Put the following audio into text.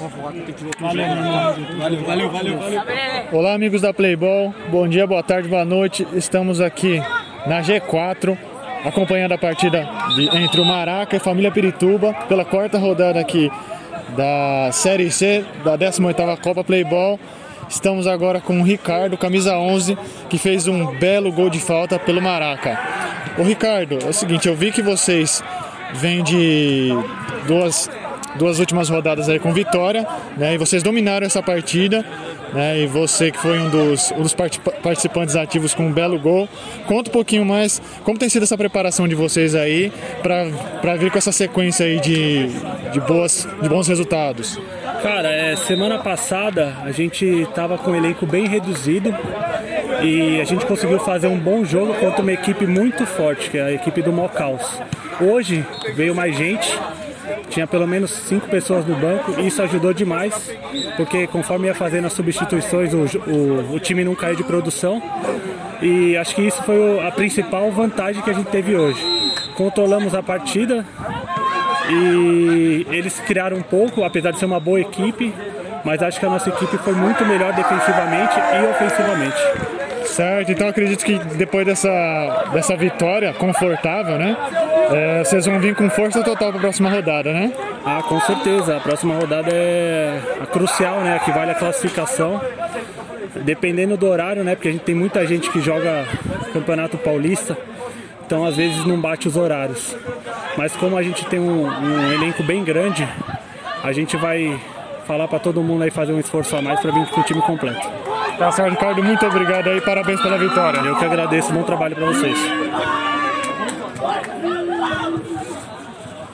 Valeu, valeu, valeu, valeu. Olá, amigos da Playball. Bom dia, boa tarde, boa noite. Estamos aqui na G4, acompanhando a partida de, entre o Maraca e Família Pirituba pela quarta rodada aqui da Série C da 18ª Copa Playball. Estamos agora com o Ricardo, camisa 11, que fez um belo gol de falta pelo Maraca. Ô Ricardo, é o seguinte, eu vi que vocês vêm de duas, duas últimas rodadas aí com vitória, né? E vocês dominaram essa partida, né? E você que foi um dos, um dos participantes ativos com um belo gol. Conta um pouquinho mais como tem sido essa preparação de vocês aí para vir com essa sequência aí de, de, boas, de bons resultados. Cara, é, semana passada a gente estava com um elenco bem reduzido e a gente conseguiu fazer um bom jogo contra uma equipe muito forte, que é a equipe do Mocaus. Hoje veio mais gente, tinha pelo menos cinco pessoas no banco e isso ajudou demais, porque conforme ia fazendo as substituições, o, o, o time não caiu de produção e acho que isso foi a principal vantagem que a gente teve hoje. Controlamos a partida, e eles criaram um pouco, apesar de ser uma boa equipe, mas acho que a nossa equipe foi muito melhor defensivamente e ofensivamente. Certo, então acredito que depois dessa, dessa vitória confortável, né? É, vocês vão vir com força total para a próxima rodada, né? Ah, com certeza. A próxima rodada é a crucial, né? Que vale a classificação. Dependendo do horário, né? Porque a gente tem muita gente que joga Campeonato Paulista então às vezes não bate os horários. Mas como a gente tem um, um elenco bem grande, a gente vai falar para todo mundo aí fazer um esforço a mais para vir com o time completo. Tá certo, Ricardo, muito obrigado aí, parabéns pela vitória. Eu que agradeço, bom trabalho para vocês.